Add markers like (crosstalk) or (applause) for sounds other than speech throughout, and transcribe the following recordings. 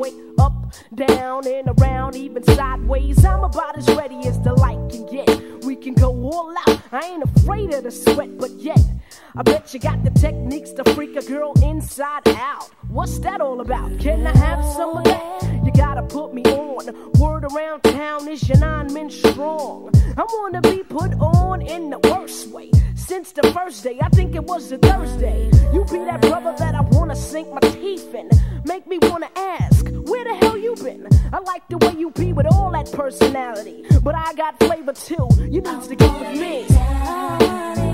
way. Up, down, and around, even sideways. I'm about as ready as the light can get. We can go all out. I ain't afraid of the sweat, but yet. I bet you got the techniques to freak a girl inside out. What's that all about? Can I have some of that? You gotta put me on. Word around town is your nine men strong. I wanna be put on in the worst way. Since the first day, I think it was a Thursday. You be that brother that I wanna sink my teeth in. Make me wanna I like the way you be with all that personality. But I got flavor too. You need to get with me.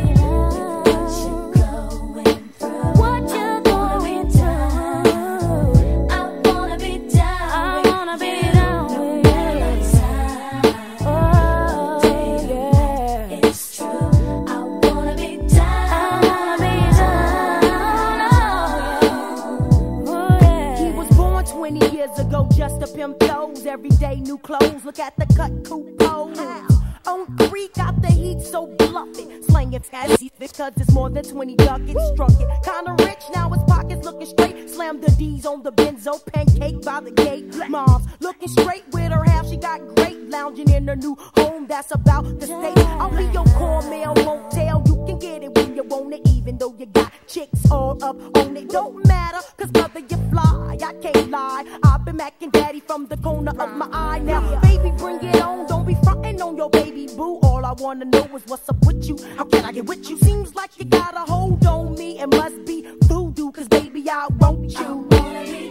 Just to pimp toes. Every day, new clothes. Look at the cut, coupe pose. On creek, got the heat so bluffy. Slanging fancy because it's more than 20 ducats. Struck it. Kinda rich, now his pockets looking straight. Slam the D's on the benzo, pancake by the gate. Mom's looking straight with her half, she got great. Lounging in her new home, that's about the state. I'll be your cornmeal, won't tell. You can get it when you want it, even though you got chicks all up on it. Don't matter, cause brother, you fly. I can't lie. I've been macking daddy from the corner of my eye. Now, baby, bring it on. Don't be frontin' on your baby boo. All I wanna know is what's up with you. How can I get with you? Seems like you got a hold on me. It must be voodoo, cause baby, I want you.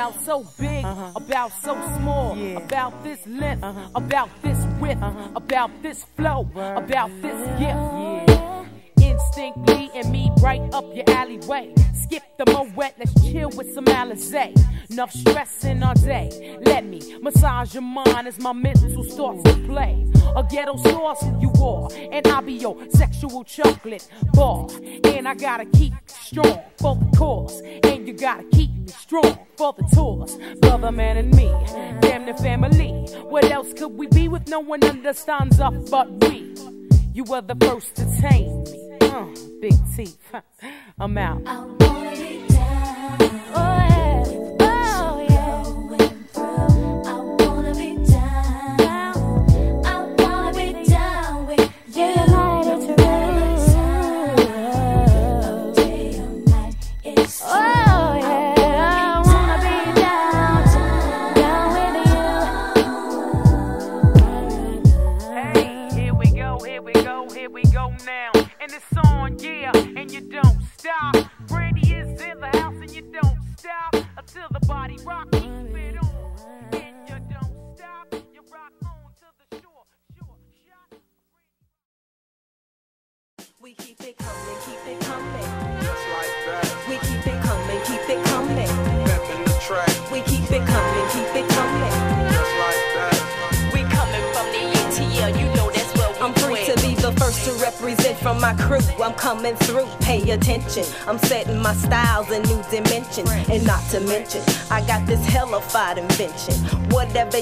About so big, uh-huh. about so small, yeah. about this length, uh-huh. about this width, about this flow, Word. about this gift. Yeah. Instinct leading me right up your alleyway. Skip the moet, let's chill with some Alizé. Enough stressing all day. Let me massage your mind as my mental starts to play. A ghetto sauce you are, and I'll be your sexual chocolate bar. And I gotta keep strong for the cause, and you gotta keep me strong for the tours. Brother, man, and me, damn the family. What else could we be with no one understands us but we? You were the first to tame me. Uh, big teeth. (laughs) I'm out.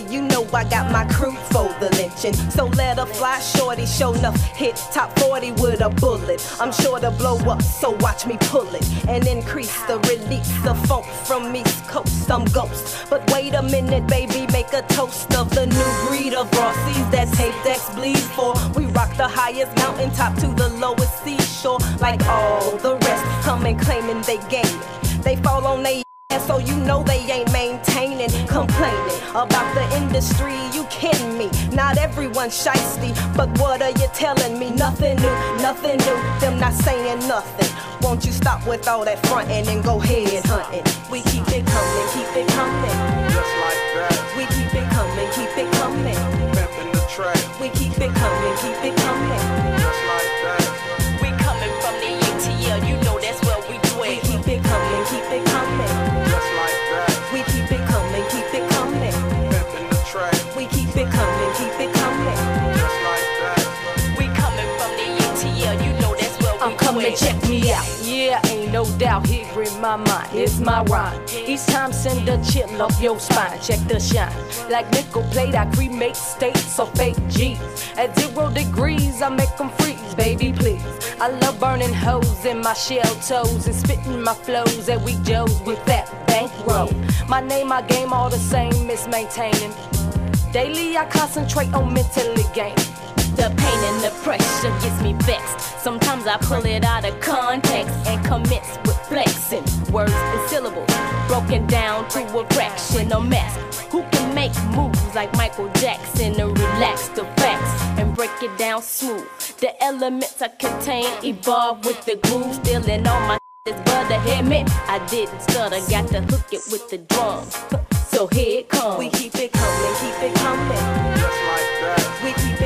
You know, I got my crew for the lynching. So let her fly shorty, show enough hit top 40 with a bullet. I'm sure to blow up, so watch me pull it. And increase the release of funk from East Coast. I'm ghost. But wait a minute, baby, make a toast of the new breed of Rossies that tape decks bleed for. We rock the highest mountaintop to the lowest seashore. Like all the rest, coming claiming they gain. They fall on they ass, so you know they ain't maintaining. Complaining about the industry, you kidding me? Not everyone's shisty, but what are you telling me? Nothing new, nothing new. Them not saying nothing. Won't you stop with all that fronting and go head hunting? We keep it coming, keep it coming. Just like that. We keep it coming, keep it coming. In the track. We keep it coming, keep it coming. No doubt here in my mind. It's my rhyme. Each time send a chill up your spine. Check the shine. Like nickel plate, I cremate states of fake G's. At zero degrees, I make them freeze, baby, please. I love burning hoes in my shell toes and spitting my flows at weak Joes with that bankroll. My name, my game, all the same, miss maintaining. Daily, I concentrate on mentally gaining. The pain and the pressure gets me vexed. Sometimes I pull it out of context and commence with flexing words and syllables broken down to a fraction of mess. Who can make moves like Michael Jackson and relax the facts and break it down smooth? The elements I contain evolve with the groove, stealing all my is but a admit I didn't stutter, got to hook it with the drums. So here it comes. We keep it coming, keep it coming. Just like that. We keep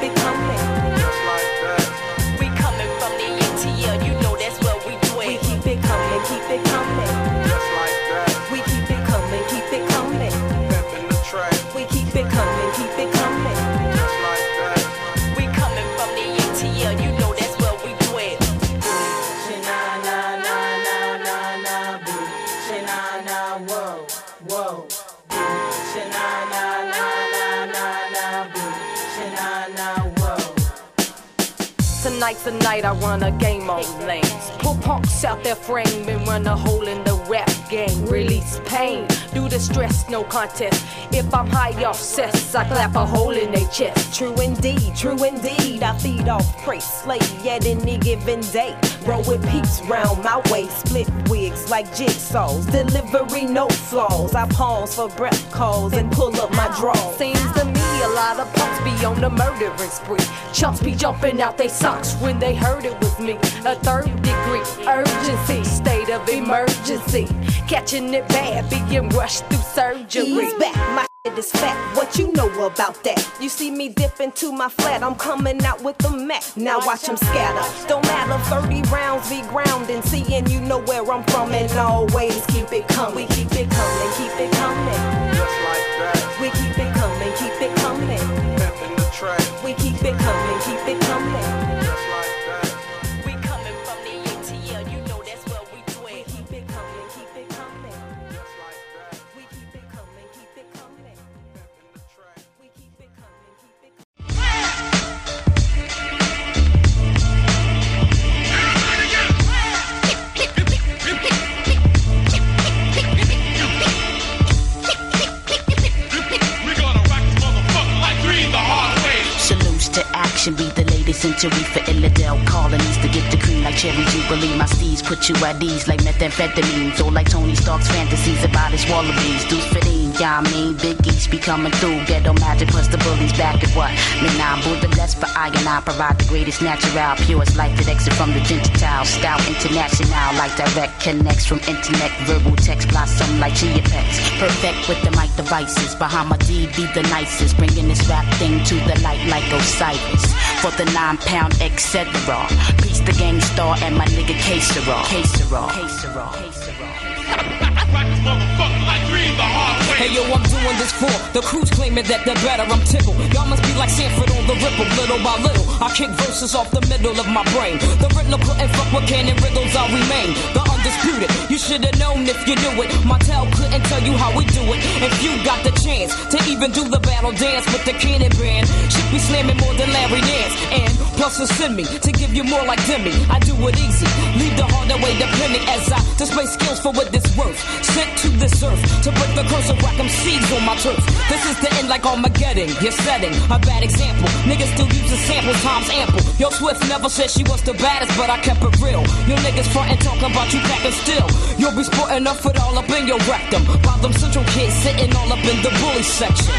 keep it coming. Tonight's the night I run a game on lanes. Pull punks out their frame and run a hole in the rap game. Release pain, do the stress, no contest. If I'm high off cess, I clap a hole in their chest. True indeed, true indeed. I feed off prey slay at any given day. Roll with peeps round my way, split wigs like jigsaws. Delivery no flaws. I pause for breath calls and pull up my drawers. Seems to me a lot of punks be on the murdering spree. Chumps be jumping out they socks when they heard it was me. A third degree urgency, state of emergency. Catching it bad, being rushed through surgery. Ease back, my shit is fat. What you know about that? You see me dip into my flat, I'm coming out with the Mac. Now watch them scatter. Don't matter, 30 rounds be grounding. Seeing you know where I'm from and always keep it coming. We keep it coming, keep it coming. Just like that. We keep it coming, keep it coming. Pimpin' the track. We keep it coming, keep it coming. 50th century for Illidale. Calling to get the cream like cherry jubilee. My steeds put you at ease like methamphetamines. Or like Tony Stark's fantasies about his Wallabees. Deuce fitting, yeah, I mean, Big East be coming through. Ghetto magic plus the bullies back at what? Man, I'm Buddha best for I and I provide the greatest natural. Purest light that exit from the Gentile. Style international, like direct connects from internet. Verbal text blossom like chia pets. Perfect with the mic devices. Behind my D be the nicest. Bringing this rap thing to the light like Osiris. For the night nine pound etc. Peace the Gang Starr and my nigga K-Sera. K-Sera. K-Sera. K-Sera. Hey yo, I'm doing this for the crews claiming that they're better. I'm tickled. Y'all must be like Sanford on the ripple, little by little. I kick verses off the middle of my brain. The Riddler couldn't fuck with cannon riddles. I remain the undisputed. You should have known if you knew it. Martell couldn't tell you how we do it. If you got the chance to even do the battle dance with the cannon band, should be slamming more than Larry Nance. And plus, send me to give you more like Demi. I do it easy, leave the harder way depending as I display skills for what this worth. Sent this earth to break the curse of rock seeds on my turf. This is the end like Armageddon. You're setting a bad example. Niggas still using samples, times ample. Yo, Swift never said she was the baddest, but I kept it real. Yo, niggas frontin' talking about you packing still. You'll be sporting up it all up in your rectum. While them central kids sitting all up in the bully section.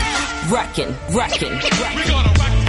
Wrecking, wrecking, We gonna rock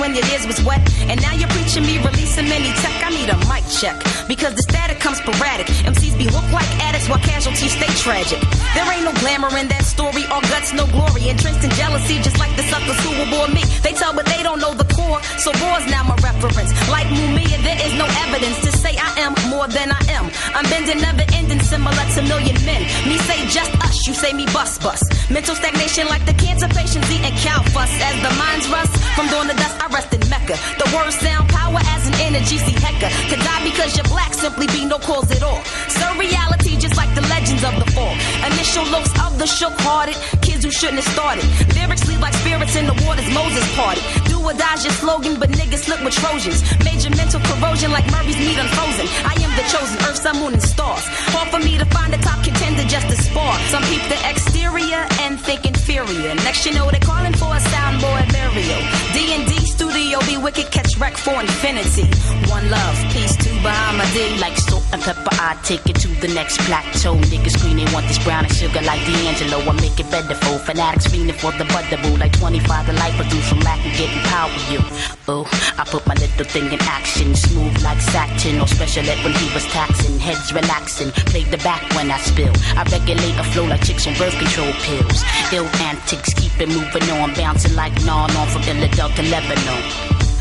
when your ears was wet? And now you're preaching me releasing many tech. I need a mic check. Because the static comes sporadic. MCs be hooked like addicts while casualties stay tragic. There ain't no glamour in that story, all guts, no glory. Entrenched in jealousy, just like the suckers who will bore me. They tell, but they don't know the core. So war's now my Like Mumia, there is no evidence to say I am more than I am. I'm bending, never ending, similar to million men. Me say just us, you say me bust bust. Mental stagnation like the cancer patients eating cow fuss. As the minds rust from dawn to dust, I rest in Mecca. The words sound power as an energy, see Hecka. To die because you're black simply be no cause at all. Surreality just like the legends of the fall. Initial looks of the shook hearted, kids who shouldn't have started. Lyrics leave like spirits in the waters Moses parted. Die's your slogan, but niggas look with Trojans. Major mental corrosion like Murray's meat unfrozen. I am the chosen earth, sun, moon, and stars. Hard for me to find a top contender just to spar. Some peep the exterior and think inferior. Next you know they're calling for a soundboy burial. D&D studio be wicked, catch wreck for infinity. One love, peace to Bahama D. Like salt and pepper, I take it to the next plateau. Niggas scream they want this brown and sugar like D'Angelo. I make it better for fanatics fiending for the butterball. Like 25 the life produce from lack of getting power. You, oh, I put my little thing in action, smooth like satin. Or special ed when he was taxing, heads relaxing. Play the back when I spill. I regulate a flow like chicks on birth control pills. Ill antics, keep it moving on, bouncing like non on from to Lebanon.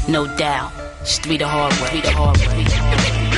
No doubt, street the hard way, street the hard way.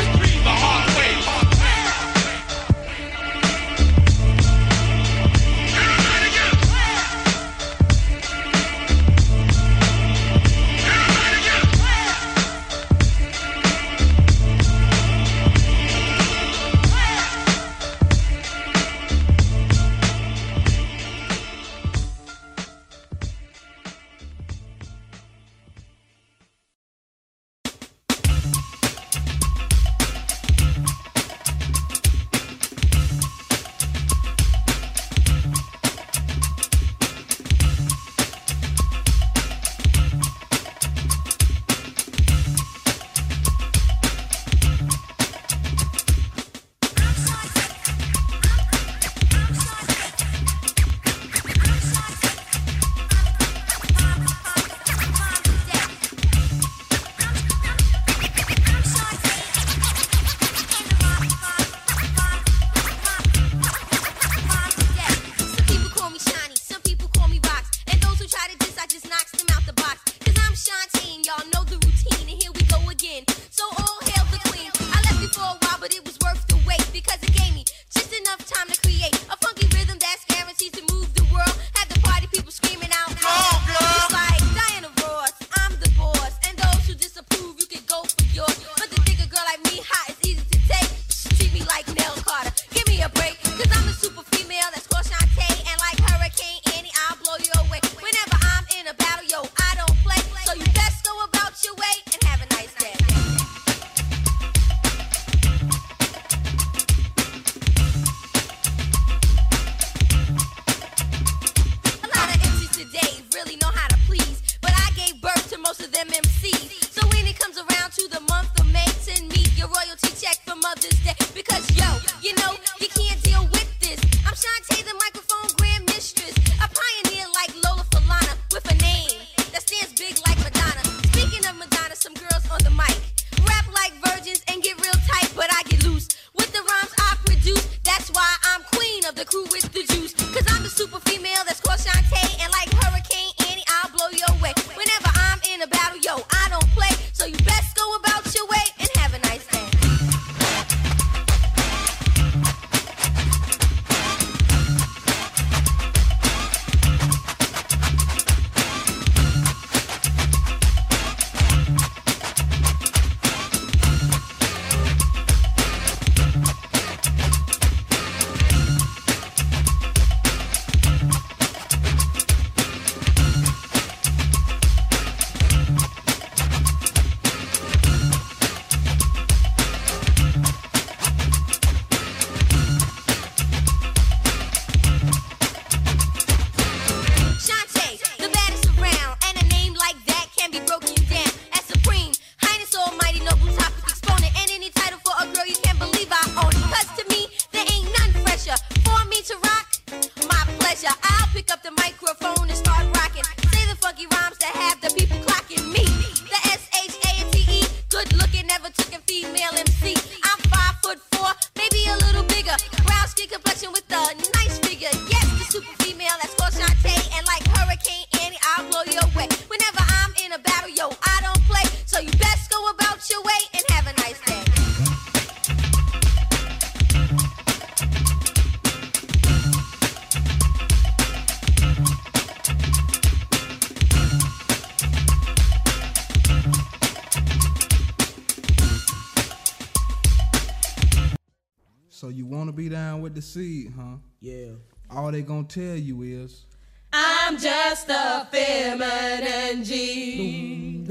The seed, huh? Yeah. All they gonna tell you is I'm just a feminine G.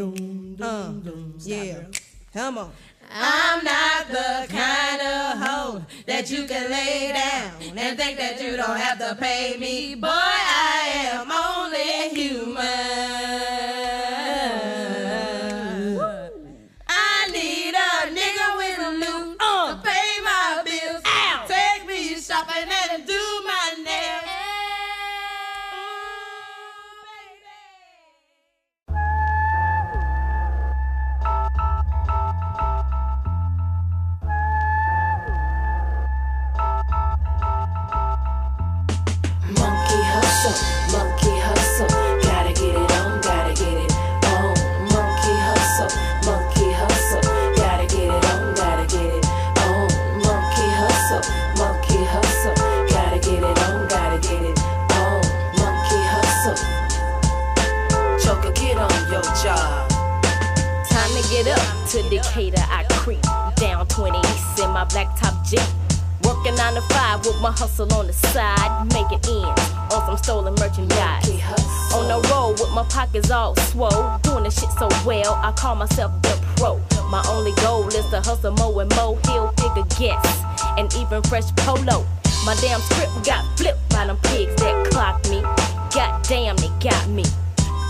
Uh, yeah. Come on. I'm not the kind of hoe that you can lay down and think that you don't have to pay me. Boy, I am only human. Get up to Decatur. I creep down 20 East in my black top Jeep. Working 9 to 5 with my hustle on the side. Making ends on some stolen merchandise. On the road with my pockets all swole. Doing the shit so well, I call myself the pro. My only goal is to hustle more and more. Hilfiger guests and even fresh polo. My damn script got flipped by them pigs that clocked me. God damn, they got me.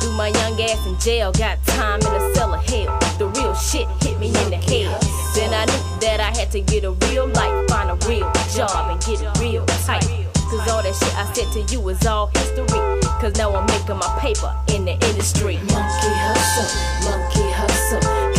Threw my young ass in jail, got time in a cell of hell. The real shit hit me in the head. Then I knew that I had to get a real life, find a real job, and get real tight. Cause all that shit I said to you is all history. Cause now I'm making my paper in the industry. Monkey hustle, monkey hustle,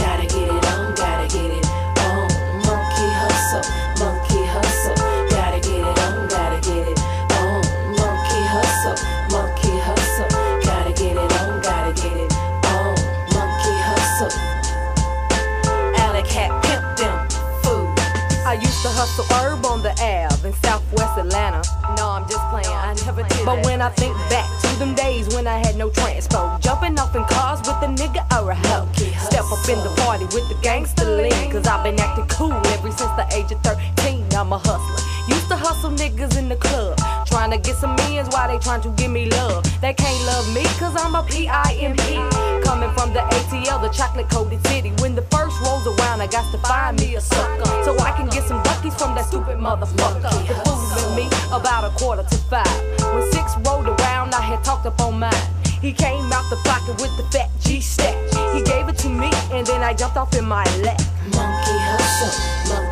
To hustle herb on the Ave in Southwest Atlanta. No, I'm just playing. I never did. But when I think back to them days when I had no transpo, jumping off in cars with a nigga or a hoe. Step up in the party with the gangster lean. Cause I've been acting cool ever since the age of 13. I'm a hustler. Used to hustle niggas in the club. Trying to get some millions while they trying to give me love. They can't love me cause I'm a P-I-M-P. Coming from the ATL, the chocolate coated city. When the first rolls around, I got to find me a sucker. So I can get some motherfucker. The fooling me about a quarter to five. When six rolled around, I had talked up on mine. He came out the pocket with the fat G stack. He gave it to me and then I jumped off in my lap. Monkey hustle, monkey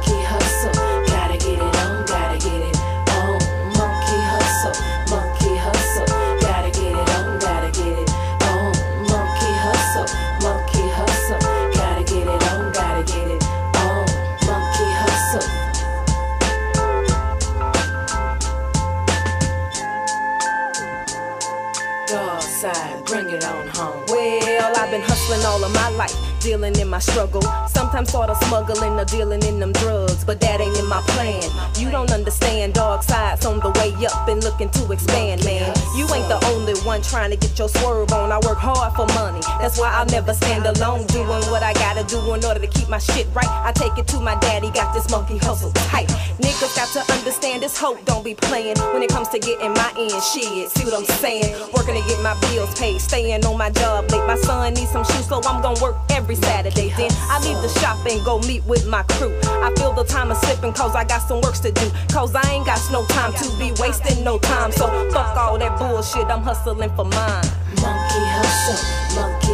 I've been hustling all of my life, dealing in my struggle. Sometimes sort of smuggling or dealing in them drugs, but that ain't in my plan. You don't understand, dog sides on the way up and looking to expand, man. You ain't the only one trying to get your swerve on. I work hard for money, that's why I'll never stand alone. Doing what I gotta do in order to keep my shit right. I take it to my daddy, got this monkey hustle tight. Niggas got to understand this hope, don't be playing when it comes to getting my end. Shit, see what I'm saying? Working to get my bills paid, staying on my job late. My son needs some shoes, so I'm gonna work every Saturday. Then I leave the shop and go meet with my crew. I feel the time is slipping cause I got some works to do. Cause I ain't got no time to be wasting no time. So fuck all that bullshit, I'm hustling for mine. Monkey hustle, monkey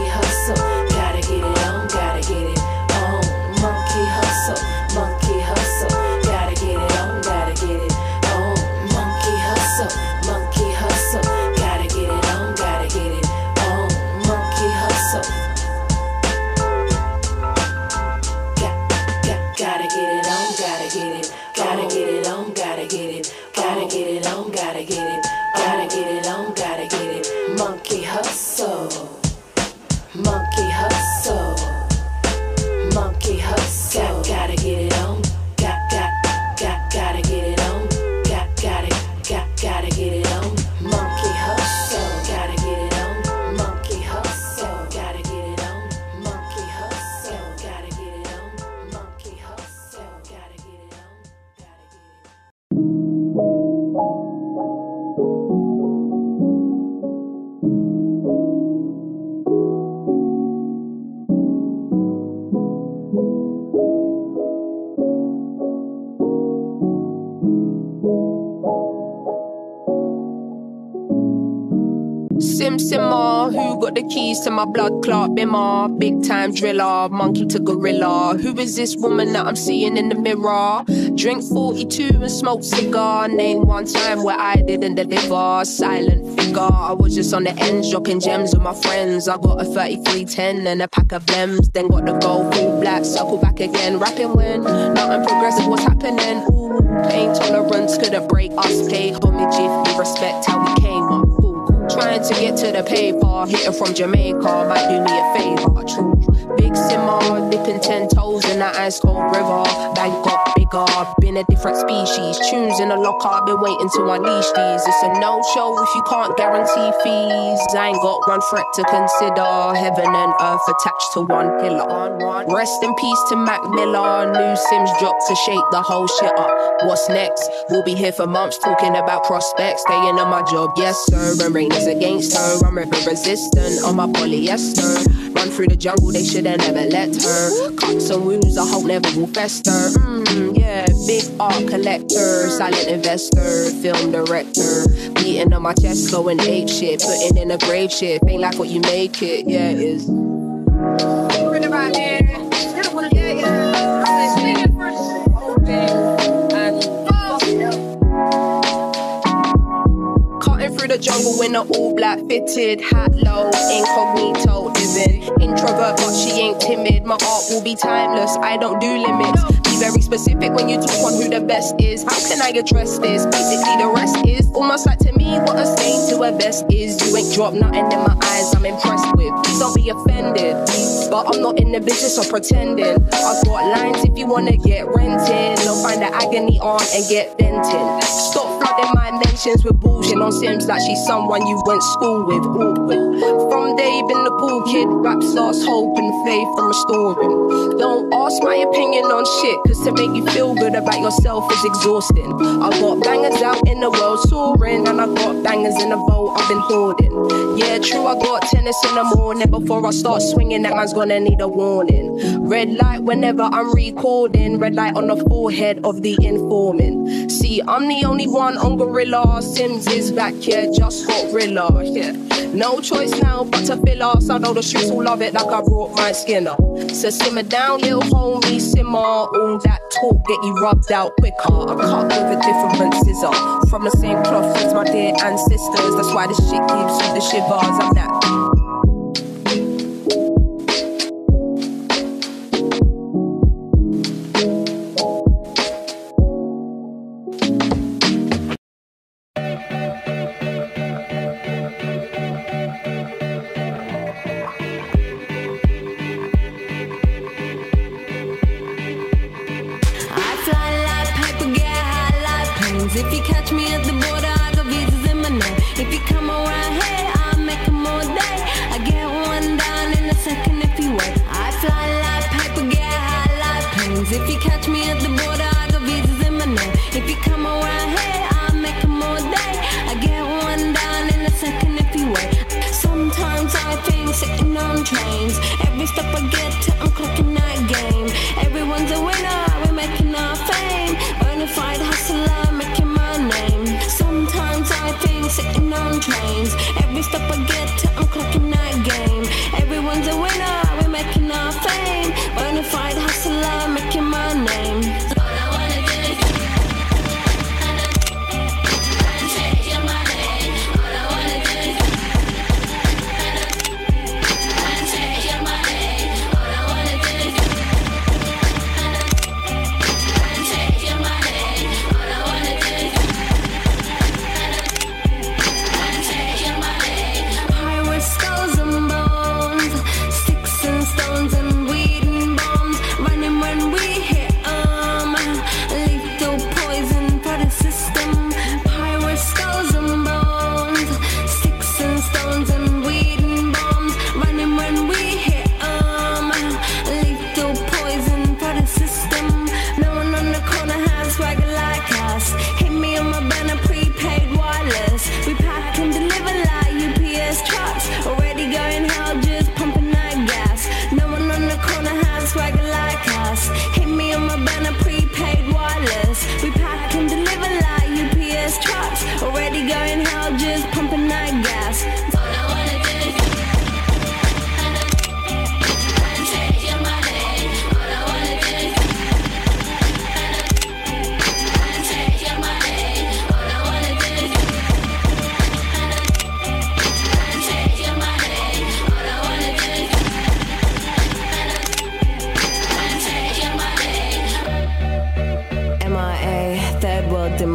blood clot bimmer? Big time driller, monkey to gorilla. Who is this woman that I'm seeing in the mirror? Drink 42 and smoke cigar. Name one time where I didn't deliver. Silent figure, I was just on the ends, dropping gems with my friends. I got a 3310 and a pack of Lems. Then got the gold full black, circle back again. Rapping when nothing progressive was happening. Ooh, pain tolerance couldn't break us. Pay homage if you respect how we came up. Trying to get to the paper, hitting from Jamaica might do me a favor. True. Big simmer, dipping ten toes in the ice cold river. Bank bigger, been a different species. Tunes in the locker, I've been waiting to unleash these. It's a no show if you can't guarantee fees. I ain't got one threat to consider. Heaven and earth attached to one pillar. Rest in peace to Mac Miller. New Simz dropped to shake the whole shit up. What's next? We'll be here for months talking about prospects. Staying on my job, yes sir. And rain is against her. I'm river resistant on my polyester. Run through the jungle, they should have never let her. Cuts and wounds, I hope never will fester. Mm, yeah, big art collector, silent investor, film director. Beating on my chest, going ape shit, putting in a grave shit. Ain't like what you make it, yeah, it is. Cutting through the jungle in an all black fitted hat low, incognito living. Introvert, but she ain't timid. My art will be timeless. I don't do limits. Very specific when you talk on who the best is. How can I address this? Basically, the rest is almost like to me what a stain to a vest is. You ain't dropped nothing in my eyes. I'm impressed with. Please don't be offended, but I'm not in the business of pretending. I've got lines if you wanna get rented. No, find the agony on and get venting. Stop flooding my mentions with bullshit on Simz like she's someone you went school with. Awkward. From day been the cool kid, raps lost hope and faith from restoring. Don't ask my opinion on shit, cause to make you feel good about yourself is exhausting. I got bangers out in the world soaring, and I got bangers in the boat I've been hoarding. Yeah, true, I got tennis in the morning. Before I start swinging, that man's gonna need a warning. Red light whenever I'm recording, red light on the forehead of the informant. See, I'm the only one on Gorilla. Simz is back here, just got Rilla. Yeah. No choice now but to fill us. I know the streets will love it like I brought my skinner. So simmer down, little homie, simmer. All that talk get you rubbed out quicker. I cut a different scissor. From the same cloth as my dear ancestors. That's why this shit gives you the shivers. I'm that.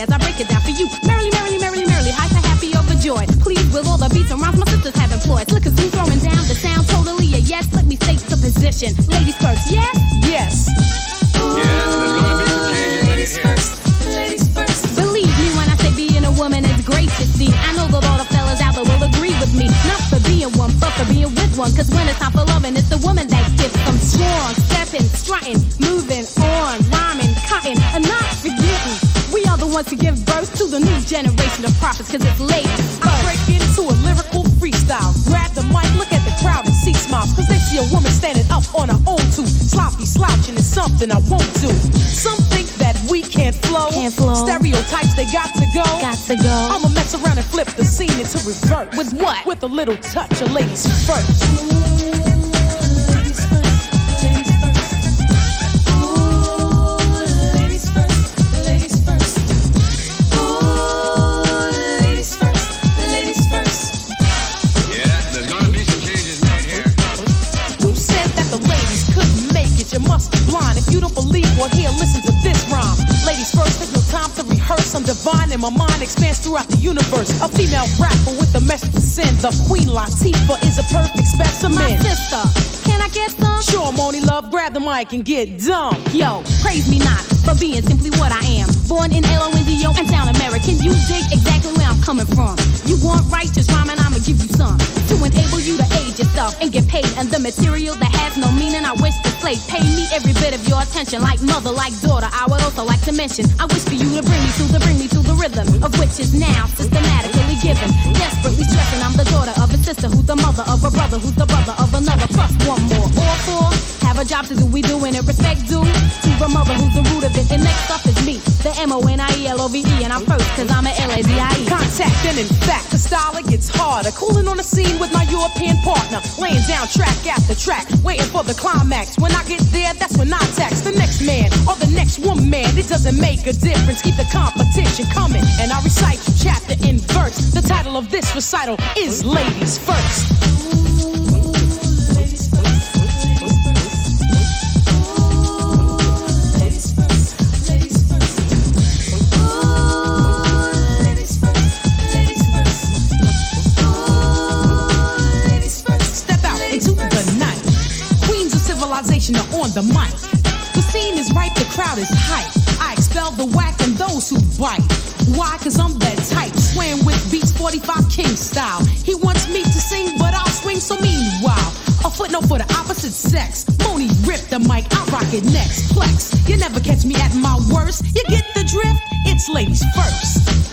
As I break it down ones to give birth to the new generation of prophets. Cause it's late. I break into a lyrical freestyle. Grab the mic, look at the crowd and see smiles. Cause they see a woman standing up on her own too. Sloppy slouching is something I won't do. Some think that we can't flow. Can't flow. Stereotypes, they got to go. Got to go. I'ma mess around and flip the scene into reverse. With what? With a little touch of ladies first. You must be blind. If you don't believe or hear, listen to this rhyme. Ladies first, there's no time to rehearse. I'm divine and my mind expands throughout the universe. A female rapper with a message to send. The Queen Latifah is a perfect specimen. My sister, can I get some? Sure, Monie Love, grab the mic and get dumb. Yo, praise me not for being simply what I am. Born in L-O-N-D-O and sound American. You dig exactly where I'm coming from. You want righteous rhyming, give you some. To enable you to age yourself and get paid. And the material that has no meaning, I wish to slay. Pay me every bit of your attention. Like mother, like daughter, I would also like to mention. I wish for you to bring me to the, bring me to the rhythm. Of which is now systematically given. Desperately stressing, I'm the daughter of a sister who's the mother of a brother who's the brother of another. Plus one more. All four have a job to do. We doing it respect due to the mother who's the root of it. And next up is me, the M-O-N-I-E-L-O-V-E. And I'm first cause I'm a L-A-D-I-E. Contact and in fact, the style it gets harder. Cooling on the scene with my European partner. Laying down track after track, waiting for the climax. When I get there, that's when I tax the next man or the next woman. It doesn't make a difference. Keep the competition coming. And I recite chapter in verse. The title of this recital is Ladies First. The mic. The scene is ripe, the crowd is hype. I expel the whack and those who bite. Why? Cause I'm that type. Swaying with beats 45 King style. He wants me to sing, but I'll swing so meanwhile. A footnote for the opposite sex. Monie rip the mic, I rock it next. Plex, you never catch me at my worst. You get the drift? It's ladies first.